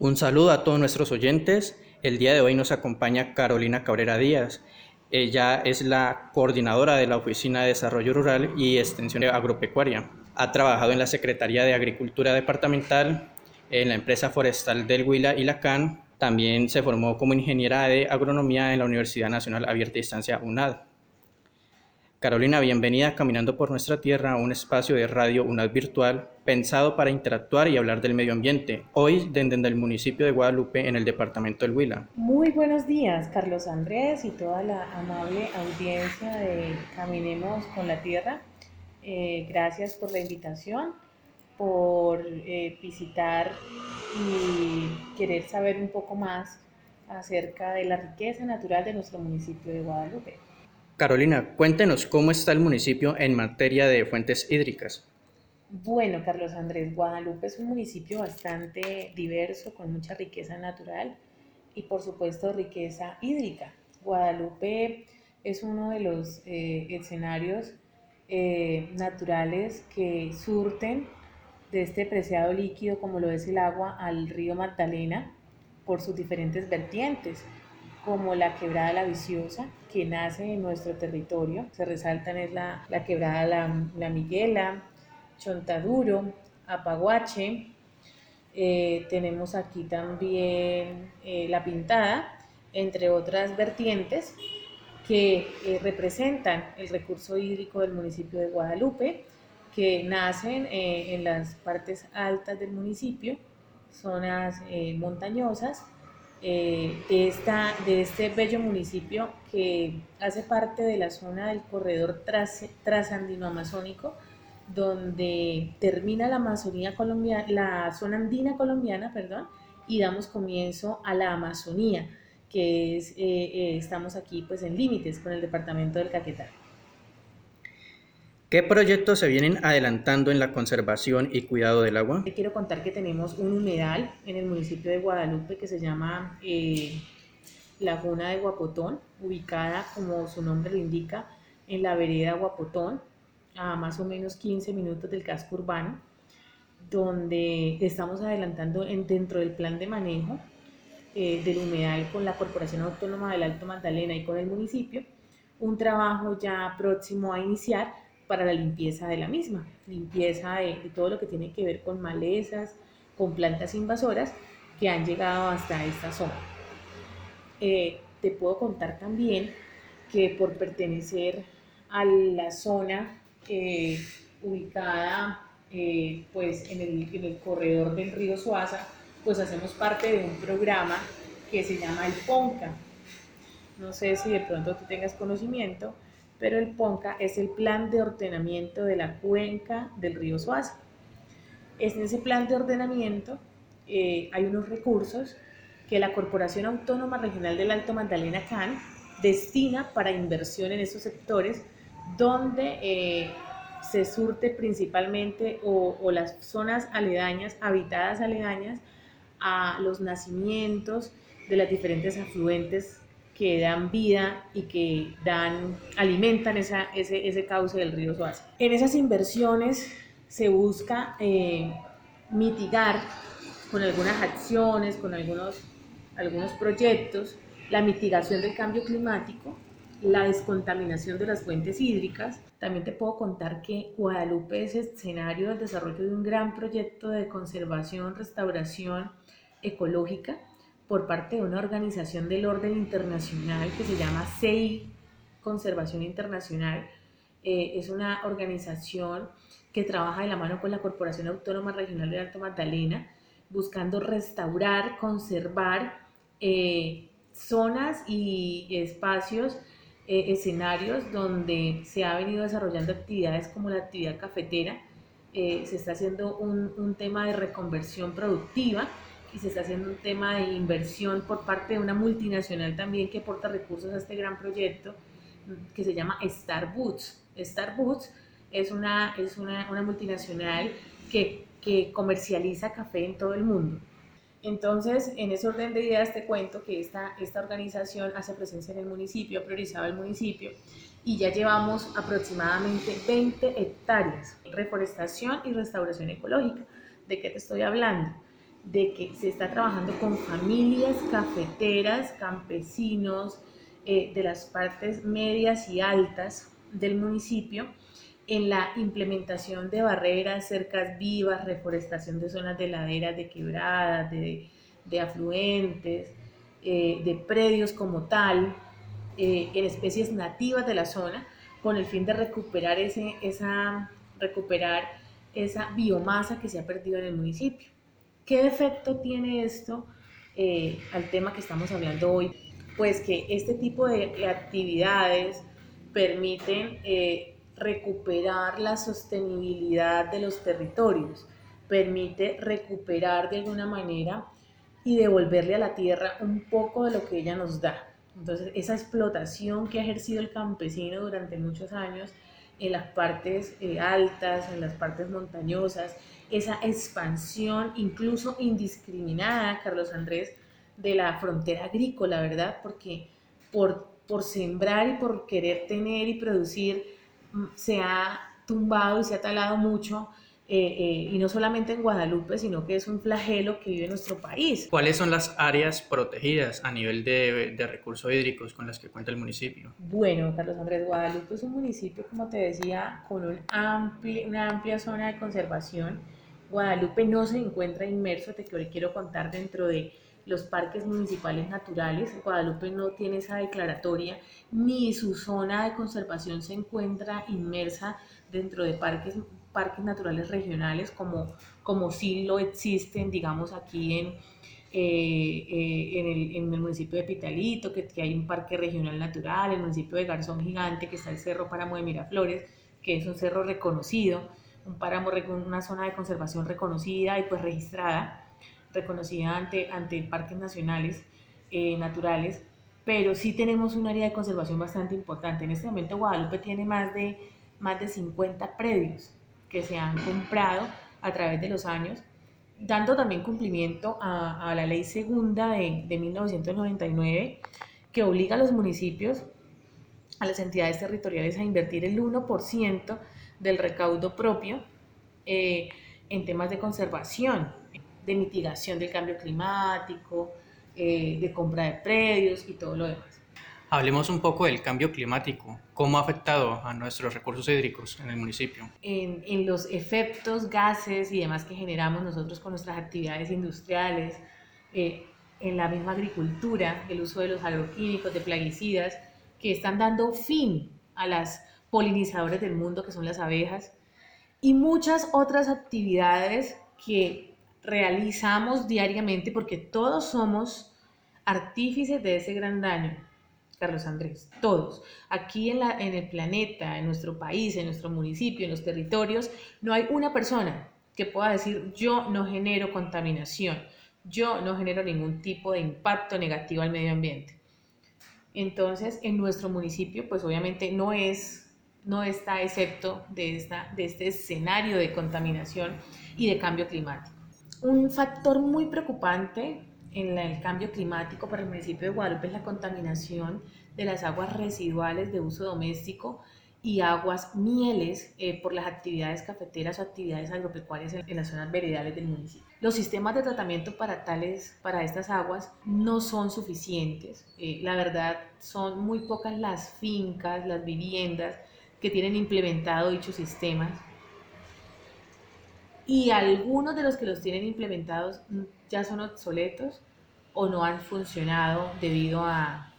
Un saludo a todos nuestros oyentes. El día de hoy nos acompaña Carolina Cabrera Díaz. Ella es la coordinadora de la Oficina de Desarrollo Rural y Extensión Agropecuaria. Ha trabajado en la Secretaría de Agricultura Departamental, en la empresa forestal del Huila y la CAN. También se formó como ingeniera de agronomía en la Universidad Nacional Abierta Distancia UNAD. Carolina, bienvenida a Caminando por Nuestra Tierra, un espacio de radio UNAD virtual pensado para interactuar y hablar del medio ambiente, hoy desde el municipio de Guadalupe en el departamento del Huila. Muy buenos días, Carlos Andrés y toda la amable audiencia de Caminemos con la Tierra. Eh, gracias por la invitación, por eh, visitar y querer saber un poco más acerca de la riqueza natural de nuestro municipio de Guadalupe. Carolina, cuéntenos cómo está el municipio en materia de fuentes hídricas. Bueno, Carlos Andrés, Guadalupe es un municipio bastante diverso, con mucha riqueza natural y por supuesto riqueza hídrica. Guadalupe es uno de los eh, escenarios eh, naturales que surten de este preciado líquido como lo es el agua al río Magdalena por sus diferentes vertientes como la quebrada La Viciosa, que nace en nuestro territorio. Se resaltan es la, la quebrada la, Miguela, Chontaduro, Apaguache. Eh, tenemos aquí también eh, La Pintada, entre otras vertientes que eh, representan el recurso hídrico del municipio de Guadalupe, que nacen en las partes altas del municipio, zonas montañosas, eh, de, esta, de este bello municipio que hace parte de la zona del corredor tras, trasandino amazónico, donde termina la Amazonía colombiana, la zona andina colombiana, perdón, y damos comienzo a la Amazonía, que es, eh, eh, estamos aquí pues en límites con el departamento del Caquetá. ¿Qué proyectos se vienen adelantando en la conservación y cuidado del agua? Quiero contar que tenemos un humedal en el municipio de Guadalupe que se llama eh, Laguna de Guapotón, ubicada, como su nombre lo indica, en la vereda Guapotón, a más o menos 15 minutos del casco urbano, donde estamos adelantando en, dentro del plan de manejo eh, del humedal con la Corporación Autónoma del Alto Magdalena y con el municipio, un trabajo ya próximo a iniciar para la limpieza de la misma, limpieza de, todo lo que tiene que ver con malezas, con plantas invasoras que han llegado hasta esta zona. Eh, te puedo contar también que por pertenecer a la zona eh, ubicada eh, pues en el, en el, corredor del río Suaza, pues hacemos parte de un programa que se llama el PONCA. No sé si de pronto tú tengas conocimiento, pero el PONCA es el plan de ordenamiento de la cuenca del río Suaza. En ese plan de ordenamiento eh, hay unos recursos que la Corporación Autónoma Regional del Alto Magdalena CAN destina para inversión en esos sectores donde eh, se surte principalmente o, o, las zonas aledañas, habitadas aledañas a los nacimientos de las diferentes afluentes que dan vida y que dan, alimentan esa, ese, ese cauce del río Suaza. En esas inversiones se busca eh, mitigar con algunas acciones, con algunos, algunos proyectos, la mitigación del cambio climático, la descontaminación de las fuentes hídricas. También te puedo contar que Guadalupe es escenario del desarrollo de un gran proyecto de conservación, restauración ecológica por parte de una organización del orden internacional que se llama CEI, Conservación Internacional. Eh, es una organización que trabaja de la mano con la Corporación Autónoma Regional de Alto Magdalena, buscando restaurar, conservar eh, zonas y espacios, eh, escenarios donde se ha venido desarrollando actividades como la actividad cafetera. se está haciendo un, un tema de reconversión productiva y se está haciendo un tema de inversión por parte de una multinacional también que aporta recursos a este gran proyecto mm, que se llama Starboots. Starboots es una, es una, una multinacional que, que, comercializa café en todo el mundo. Entonces, en ese orden de ideas te cuento que esta, esta organización hace presencia en el municipio, ha priorizado el municipio y ya llevamos aproximadamente 20 hectáreas, reforestación y restauración ecológica. ¿De qué te estoy hablando? De que se está trabajando con familias cafeteras, campesinos eh, de las partes medias y altas del municipio en la implementación de barreras, cercas vivas, reforestación de zonas de laderas, de quebradas, de, afluentes, eh, de predios como tal, eh, en especies nativas de la zona, con el fin de recuperar, ese, esa, recuperar esa biomasa que se ha perdido en el municipio. ¿Qué efecto tiene esto eh, al tema que estamos hablando hoy? Pues que este tipo de actividades permiten eh, recuperar la sostenibilidad de los territorios, permite recuperar de alguna manera y devolverle a la tierra un poco de lo que ella nos da. Entonces, esa explotación que ha ejercido el campesino durante muchos años en las partes eh, altas, en las partes montañosas, esa expansión incluso indiscriminada, Carlos Andrés, de la frontera agrícola, ¿verdad? Porque por, por sembrar y por querer tener y producir mm, se ha tumbado y se ha talado mucho eh, eh, y no solamente en Guadalupe, sino que es un flagelo que vive nuestro país. ¿Cuáles son las áreas protegidas a nivel de, de, recursos hídricos con las que cuenta el municipio? Bueno, Carlos Andrés, Guadalupe es un municipio, como te decía, con un una amplia zona de conservación. Guadalupe no se encuentra inmerso, te quiero contar, dentro de los parques municipales naturales. Guadalupe no tiene esa declaratoria, ni su zona de conservación se encuentra inmersa dentro de parques parques naturales regionales como, como sí lo existen, digamos, aquí en, eh, eh, en, el, municipio de Pitalito, que, que, hay un parque regional natural, el municipio de Garzón Gigante, que está el Cerro Páramo de Miraflores, que es un cerro reconocido, un páramo, una zona de conservación reconocida y pues registrada, reconocida ante, ante parques nacionales eh, naturales, pero sí tenemos un área de conservación bastante importante. En este momento Guadalupe tiene más de, más de 50 predios que se han comprado a través de los años, dando también cumplimiento a, la ley segunda de, de 1999 que obliga a los municipios, a las entidades territoriales a invertir el 1% del recaudo propio eh, en temas de conservación, de mitigación del cambio climático, eh, de compra de predios y todo lo demás. Hablemos un poco del cambio climático. ¿Cómo ha afectado a nuestros recursos hídricos en el municipio? En, en, los efectos, gases y demás que generamos nosotros con nuestras actividades industriales, eh, en la misma agricultura, el uso de los agroquímicos, de plaguicidas, que están dando fin a las polinizadores del mundo, que son las abejas, y muchas otras actividades que realizamos diariamente, porque todos somos artífices de ese gran daño Carlos Andrés, todos. Aquí en, la, en el planeta, en nuestro país, en nuestro municipio, en los territorios, no hay una persona que pueda decir yo no genero contaminación, yo no genero ningún tipo de impacto negativo al medio ambiente. Entonces, en nuestro municipio, pues obviamente no es, no está excepto de, esta, de este escenario de contaminación y de cambio climático. Un factor muy preocupante en el cambio climático para el municipio de Guadalupe es la contaminación de las aguas residuales de uso doméstico y aguas mieles eh, por las actividades cafeteras o actividades agropecuarias en, las zonas veredales del municipio. Los sistemas de tratamiento para, tales, para estas aguas no son suficientes. Eh, la verdad, son muy pocas las fincas, las viviendas que tienen implementado dichos sistemas. Y algunos de los que los tienen implementados mm, ya son obsoletos o no han funcionado debido a,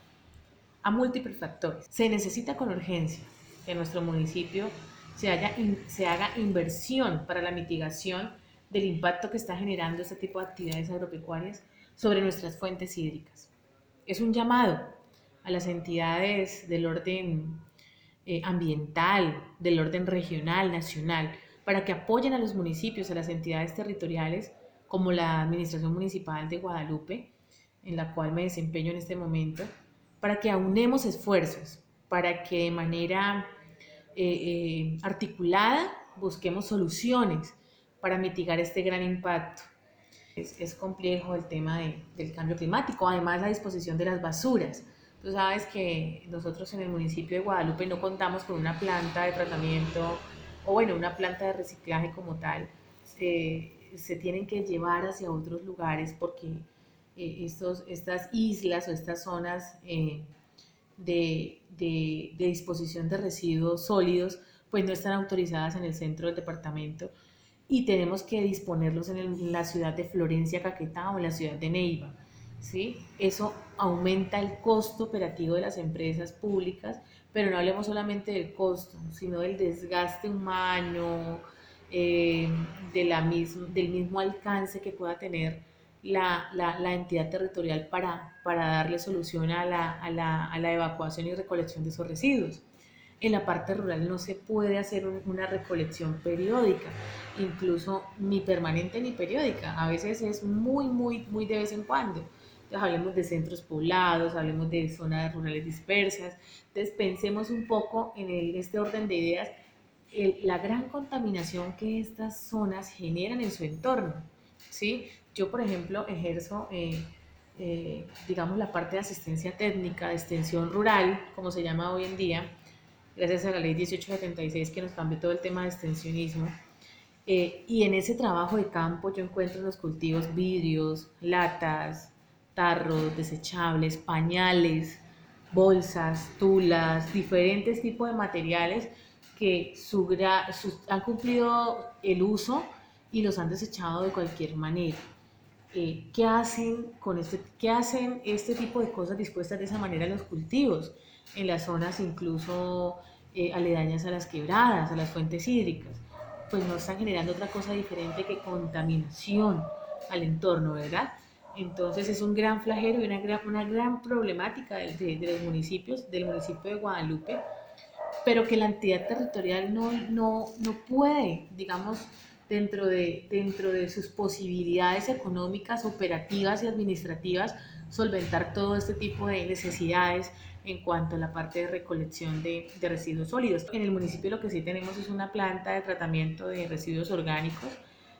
a múltiples factores. Se necesita con urgencia que en nuestro municipio se, haga inversión para la mitigación del impacto que está generando este tipo de actividades agropecuarias sobre nuestras fuentes hídricas. Es un llamado a las entidades del orden eh, ambiental, del orden regional, nacional, para que apoyen a los municipios, a las entidades territoriales como la Administración Municipal de Guadalupe, en la cual me desempeño en este momento, para que aunemos esfuerzos, para que de manera eh, eh, articulada busquemos soluciones para mitigar este gran impacto. Es, complejo el tema del cambio climático, además la disposición de las basuras. Tú sabes que nosotros en el municipio de Guadalupe no contamos con una planta de tratamiento o bueno, una planta de reciclaje como tal. Se tienen que llevar hacia otros lugares porque eh, estas islas o estas zonas eh, de, de, disposición de residuos sólidos pues no están autorizadas en el centro del departamento y tenemos que disponerlos en, la ciudad de Florencia, Caquetá o en la ciudad de Neiva. ¿sí? Eso aumenta el costo operativo de las empresas públicas, pero no hablemos solamente del costo, sino del desgaste humano, eh, de la del mismo alcance que pueda tener la, la, entidad territorial para, para darle solución a la, a, la, a la, evacuación y recolección de esos residuos. En la parte rural no se puede hacer una recolección periódica, incluso ni permanente ni periódica. A veces es muy, muy, muy de vez en cuando. Entonces hablemos de centros poblados, hablemos de zonas rurales dispersas. Entonces pensemos un poco en este orden de ideas, la gran contaminación que estas zonas generan en su entorno. ¿sí? Yo, por ejemplo, ejerzo, eh, eh, digamos, la parte de asistencia técnica de extensión rural, como se llama hoy en día, gracias a la ley 1876 que nos cambió todo el tema de extensionismo. Eh, y en ese trabajo de campo yo encuentro en los cultivos vidrios, latas, tarros, desechables, pañales, bolsas, tulas, diferentes tipos de materiales que han cumplido el uso y los han desechado de cualquier manera. Eh, ¿qué, hacen con este, ¿Qué hacen este tipo de cosas dispuestas de esa manera en los cultivos? En las zonas incluso eh, aledañas a las quebradas, a las fuentes hídricas. Pues no están generando otra cosa diferente que contaminación al entorno, ¿verdad? Entonces es un gran flagelo y una gran, una gran problemática de, de, los municipios, del municipio de Guadalupe, pero que la entidad territorial no, no, no puede, digamos, dentro de, dentro de sus posibilidades económicas, operativas y administrativas, solventar todo este tipo de necesidades en cuanto a la parte de recolección de, de, residuos sólidos. En el municipio lo que sí tenemos es una planta de tratamiento de residuos orgánicos.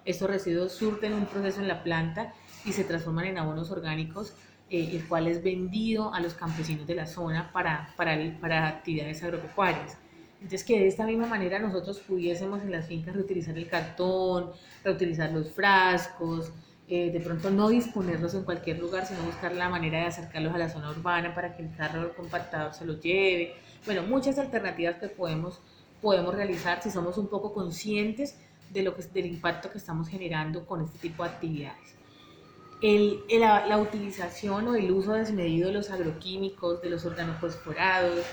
Estos residuos surten un proceso en la planta y se transforman en abonos orgánicos, eh, el cual es vendido a los campesinos de la zona para, para, para actividades agropecuarias. Entonces, que de esta misma manera nosotros pudiésemos en las fincas reutilizar el cartón, reutilizar los frascos, eh, de pronto no disponerlos en cualquier lugar, sino buscar la manera de acercarlos a la zona urbana para que el carro compactador se los lleve. Bueno, muchas alternativas que podemos, podemos realizar si somos un poco conscientes de lo que, del impacto que estamos generando con este tipo de actividades. El, la, la, utilización o el uso desmedido de los agroquímicos, de los organofosforados,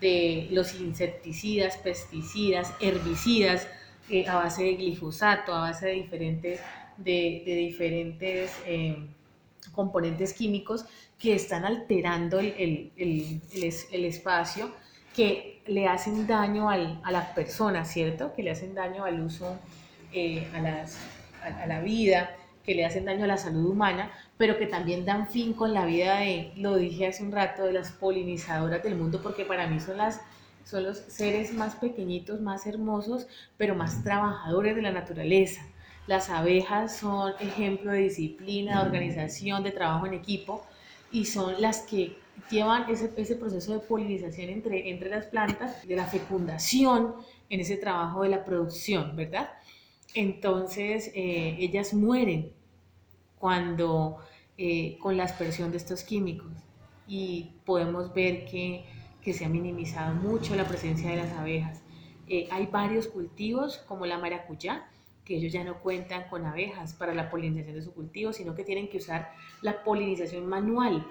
de los insecticidas, pesticidas, herbicidas eh, a base de glifosato, a base de diferentes, de, diferentes eh, componentes químicos que están alterando el, espacio, que le hacen daño al, a las personas, ¿cierto? Que le hacen daño al uso, eh, a, las, a la vida, que le hacen daño a la salud humana, pero que también dan fin con la vida de, lo dije hace un rato, de las polinizadoras del mundo, porque para mí son, las, son los seres más pequeñitos, más hermosos, pero más trabajadores de la naturaleza. Las abejas son ejemplo de disciplina, de organización, de trabajo en equipo y son las que llevan ese, proceso de polinización entre, entre las plantas, de la fecundación en ese trabajo de la producción, ¿verdad? Entonces, eh, ellas mueren cuando eh, con la aspersión de estos químicos y podemos ver que, se ha minimizado mucho la presencia de las abejas. Eh, hay varios cultivos como la maracuyá, que ellos ya no cuentan con abejas para la polinización de su cultivo, sino que tienen que usar la polinización manual,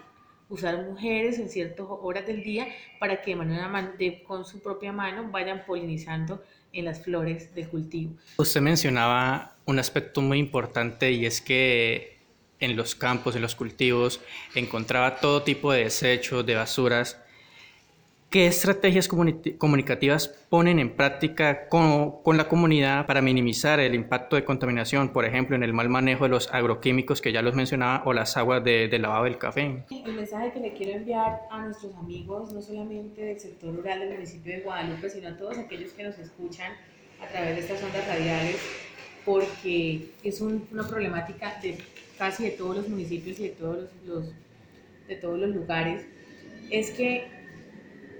usar mujeres en ciertas horas del día para que de, con su propia mano vayan polinizando en las flores del cultivo. Usted mencionaba un aspecto muy importante y es que en los campos, en los cultivos, encontraba todo tipo de desechos, de basuras. ¿Qué estrategias comunicativas ponen en práctica con, con, la comunidad para minimizar el impacto de contaminación, por ejemplo, en el mal manejo de los agroquímicos que ya los mencionaba o las aguas de, de lavado del café? El mensaje que le quiero enviar a nuestros amigos, no solamente del sector rural del municipio de Guadalupe, sino a todos aquellos que nos escuchan a través de estas ondas radiales, porque es una problemática de casi de todos los municipios y de todos los, de todos los lugares, es que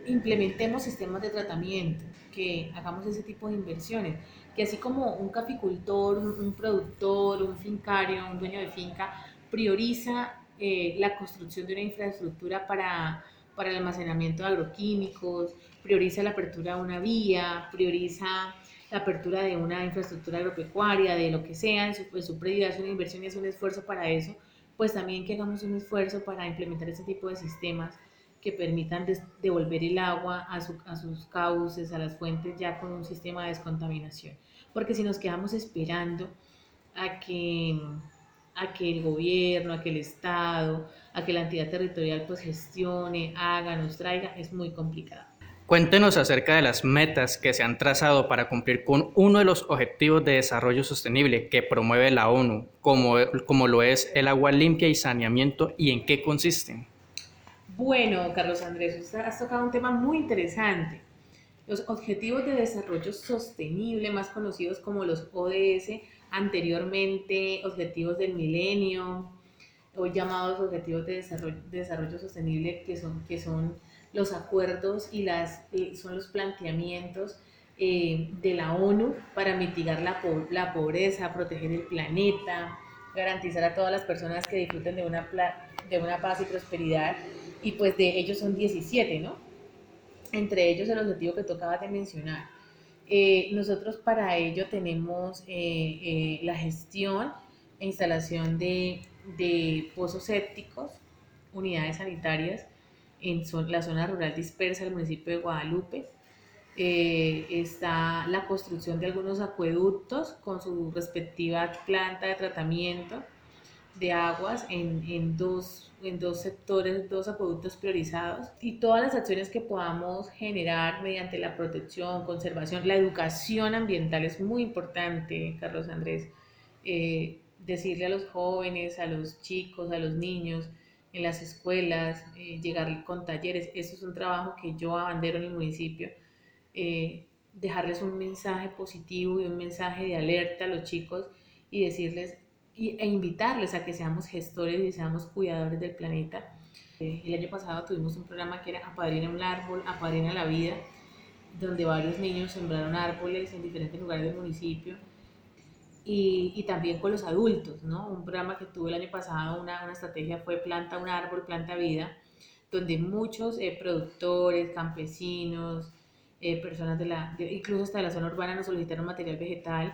implementemos sistemas de tratamiento. que hagamos ese tipo de inversiones, que así como un caficultor, un, productor, un fincario, un dueño de finca, prioriza eh, la construcción de una infraestructura para, para el almacenamiento de agroquímicos, prioriza la apertura de una vía, prioriza la apertura de una infraestructura agropecuaria, de lo que sea, en su, en su es una inversión y es un esfuerzo para eso, pues también que hagamos un esfuerzo para implementar ese tipo de sistemas que permitan devolver el agua a, a, sus cauces, a las fuentes, ya con un sistema de descontaminación. Porque si nos quedamos esperando a que, a que el gobierno, a que el Estado, a que la entidad territorial pues gestione, haga, nos traiga, es muy complicado. Cuéntenos acerca de las metas que se han trazado para cumplir con uno de los objetivos de desarrollo sostenible que promueve la ONU, como, como lo es el agua limpia y saneamiento, y en qué consisten. Bueno, Carlos Andrés, has tocado un tema muy interesante. Los Objetivos de Desarrollo Sostenible, más conocidos como los ODS, anteriormente Objetivos del Milenio, hoy llamados Objetivos de Desarrollo, Sostenible, que son, que son los acuerdos y las, son los planteamientos eh, de la ONU para mitigar la, pobreza, proteger el planeta, garantizar a todas las personas que disfruten de una paz y prosperidad, y pues de ellos son 17, ¿no? Entre ellos el objetivo que tocaba de mencionar. Eh, nosotros para ello tenemos eh, la gestión e instalación de, de pozos sépticos, unidades sanitarias, en la zona rural dispersa del municipio de Guadalupe. Eh, está la construcción de algunos acueductos con su respectiva planta de tratamiento de aguas en, en, dos, en dos sectores, dos acueductos priorizados y todas las acciones que podamos generar mediante la protección, conservación, la educación ambiental es muy importante, Carlos Andrés. Eh, decirle a los jóvenes, a los chicos, a los niños, en las escuelas, eh, llegar con talleres. Eso es un trabajo que yo abandero en el municipio. Eh, dejarles un mensaje positivo y un mensaje de alerta a los chicos y decirles e invitarles a que seamos gestores y seamos cuidadores del planeta. Eh, el año pasado tuvimos un programa que era Apadrina un árbol, Apadrina la vida, donde varios niños sembraron árboles en diferentes lugares del municipio y, también con los adultos, ¿no? Un programa que tuve el año pasado, una, una estrategia fue Planta un árbol, planta vida, donde muchos eh, productores, campesinos, eh, personas de la, incluso hasta de la zona urbana nos solicitaron material vegetal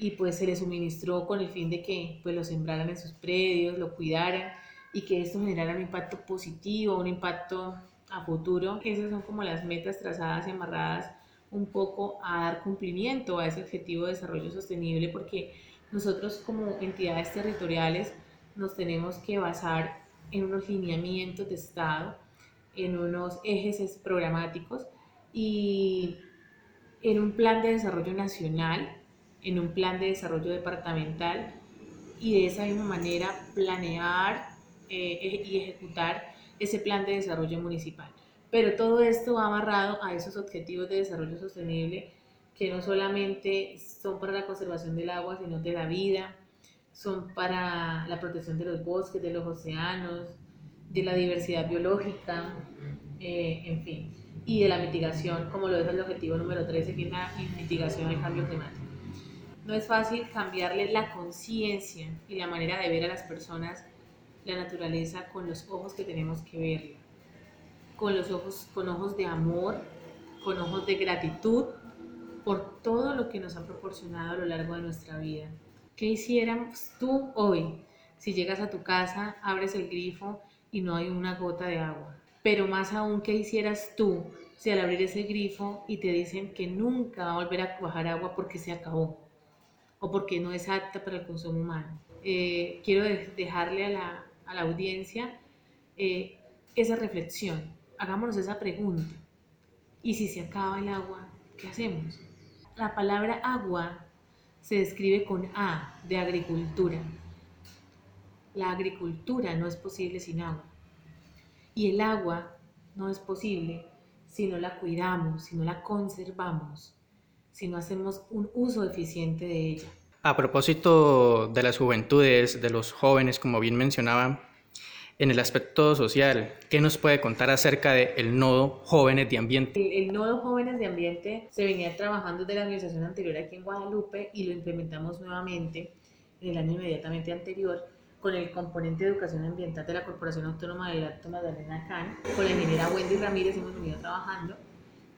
y pues se les suministró con el fin de que pues lo sembraran en sus predios, lo cuidaran y que esto generara un impacto positivo, un impacto a futuro. Esas son como las metas trazadas y amarradas un poco a dar cumplimiento a ese objetivo de desarrollo sostenible porque nosotros como entidades territoriales nos tenemos que basar en unos lineamientos de Estado, en unos ejes programáticos y en un plan de desarrollo nacional, en un plan de desarrollo departamental y de esa misma manera planear eh, y ejecutar ese plan de desarrollo municipal. Pero todo esto va amarrado a esos objetivos de desarrollo sostenible que no solamente son para la conservación del agua, sino de la vida, son para la protección de los bosques, de los océanos, de la diversidad biológica, eh, en fin, y de la mitigación, como lo es el objetivo número 13, que es la mitigación del cambio climático. No es fácil cambiarle la conciencia y la manera de ver a las personas la naturaleza con los ojos que tenemos que verla con los ojos, con ojos de amor, con ojos de gratitud por todo lo que nos ha proporcionado a lo largo de nuestra vida. ¿Qué hiciéramos tú hoy si llegas a tu casa, abres el grifo y no hay una gota de agua? Pero más aún, ¿qué hicieras tú si al abrir ese grifo y te dicen que nunca va a volver a bajar agua porque se acabó o porque no es apta para el consumo humano? Eh, quiero dejarle a la, a la audiencia eh, esa reflexión hagámonos esa pregunta. ¿Y si se acaba el agua, qué hacemos? La palabra agua se describe con A de agricultura. La agricultura no es posible sin agua. Y el agua no es posible si no la cuidamos, si no la conservamos, si no hacemos un uso eficiente de ella. A propósito de las juventudes, de los jóvenes, como bien mencionaba, En el aspecto social, ¿qué nos puede contar acerca del nodo Jóvenes de Ambiente? El, el, nodo Jóvenes de Ambiente se venía trabajando desde la administración anterior aquí en Guadalupe y lo implementamos nuevamente en el año inmediatamente anterior con el componente de educación ambiental de la Corporación Autónoma del Alto Magdalena CAN, con la ingeniera Wendy Ramírez hemos venido trabajando,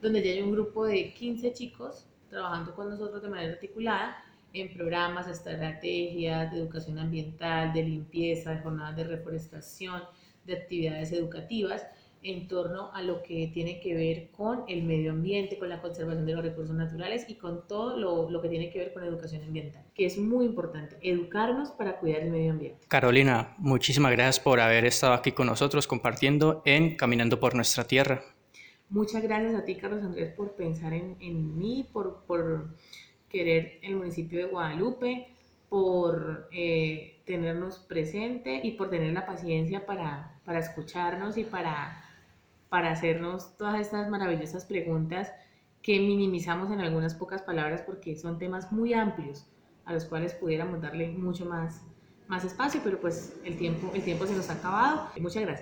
donde ya hay un grupo de 15 chicos trabajando con nosotros de manera articulada en programas, estrategias de educación ambiental, de limpieza, de jornadas de reforestación, de actividades educativas en torno a lo que tiene que ver con el medio ambiente, con la conservación de los recursos naturales y con todo lo, lo, que tiene que ver con educación ambiental, que es muy importante, educarnos para cuidar el medio ambiente. Carolina, muchísimas gracias por haber estado aquí con nosotros compartiendo en Caminando por nuestra Tierra. Muchas gracias a ti, Carlos Andrés, por pensar en, en mí, por, por, querer el municipio de Guadalupe, por eh, tenernos presente y por tener la paciencia para, para escucharnos y para para hacernos todas estas maravillosas preguntas que minimizamos en algunas pocas palabras porque son temas muy amplios a los cuales pudiéramos darle mucho más, más espacio, pero pues el tiempo, el tiempo se nos ha acabado. Muchas gracias.